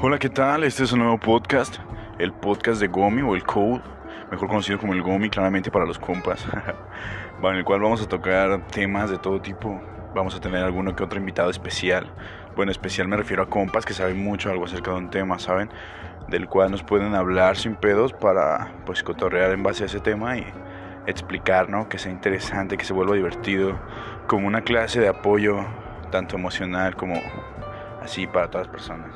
Hola, ¿qué tal? Este es un nuevo podcast, el podcast de Gomi o el Code, mejor conocido como el Gomi, claramente para los compas, en el cual vamos a tocar temas de todo tipo. Vamos a tener alguno que otro invitado especial. Bueno, especial me refiero a compas que saben mucho algo acerca de un tema, ¿saben? Del cual nos pueden hablar sin pedos para, pues, cotorrear en base a ese tema y explicar, ¿no? Que sea interesante, que se vuelva divertido, como una clase de apoyo, tanto emocional como así para todas las personas.